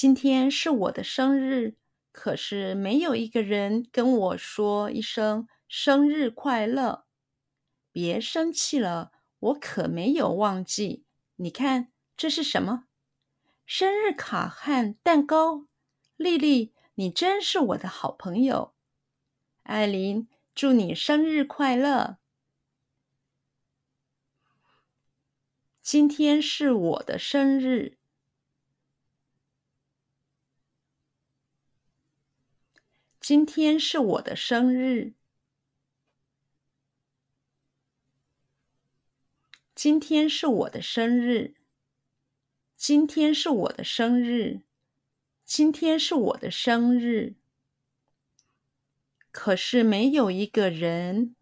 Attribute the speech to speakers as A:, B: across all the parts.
A: 今天是我的生日，可是没有一个人跟我说一声生日快乐。别生气了，我可没有忘记。你看，这是什么？生日卡和蛋糕。丽丽，你真是我的好朋友。艾琳，祝你生日快乐。今天是我的生日。今天是我的生日。今天是我的生日。今天是我的生日。今天是我的生日。可是没有一个人。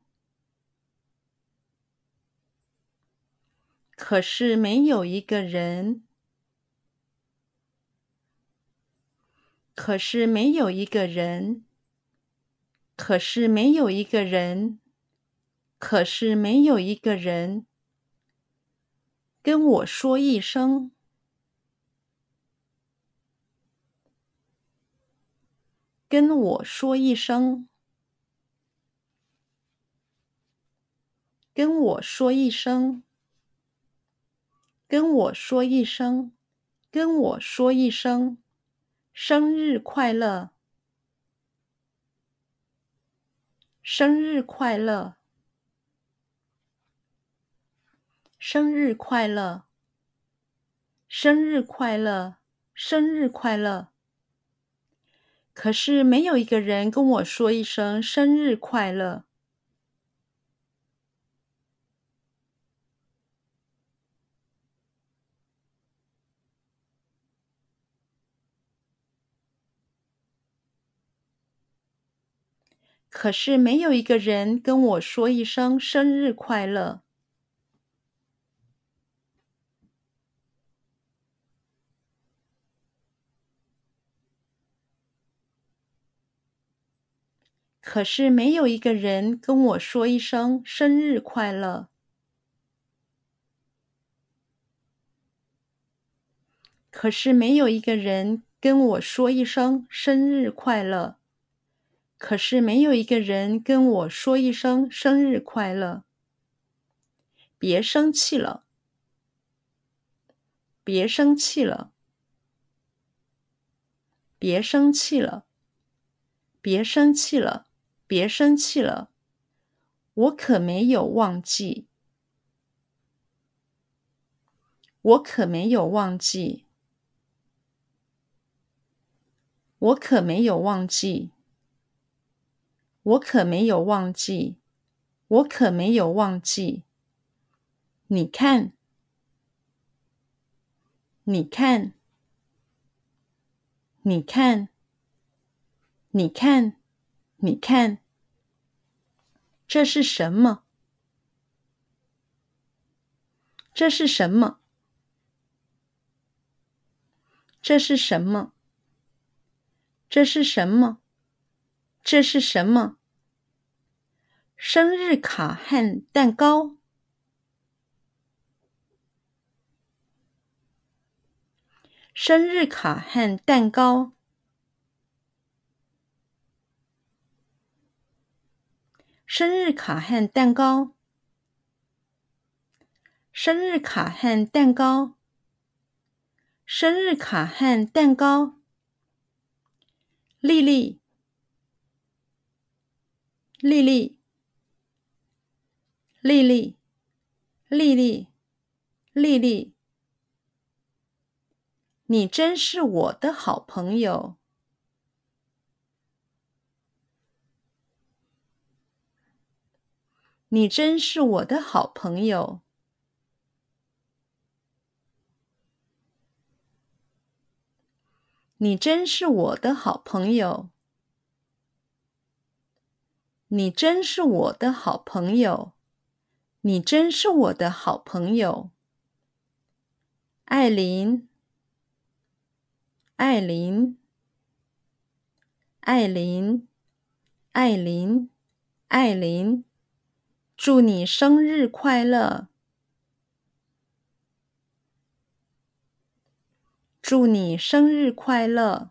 A: 可是没有一个人。可是没有一个人。可是没有一个人，可是没有一个人跟我说一声，跟我说一声，跟我说一声，跟我说一声，跟我说一声，生日快乐。生日快乐！生日快乐！生日快乐！生日快乐！可是没有一个人跟我说一声生日快乐。可是没有一个人跟我说一声生日快乐。可是没有一个人跟我说一声生日快乐。可是没有一个人跟我说一声生日快乐。可是没有一个人跟我说一声生日快乐。别生气了，别生气了，别生气了，别生气了，别生气了。我可没有忘记，我可没有忘记，我可没有忘记。我可没有忘记，我可没有忘记。你看，你看，你看，你看，你看，这是什么？这是什么？这是什么？这是什么？这是什么？生日卡和蛋糕。生日卡和蛋糕。生日卡和蛋糕。生日卡和蛋糕。生日卡和蛋糕。丽丽。丽丽，丽丽，丽丽，丽丽，你真是我的好朋友。你真是我的好朋友。你真是我的好朋友。你真是我的好朋友，你真是我的好朋友。艾琳，艾琳，艾琳，艾琳，艾琳，祝你生日快乐！祝你生日快乐！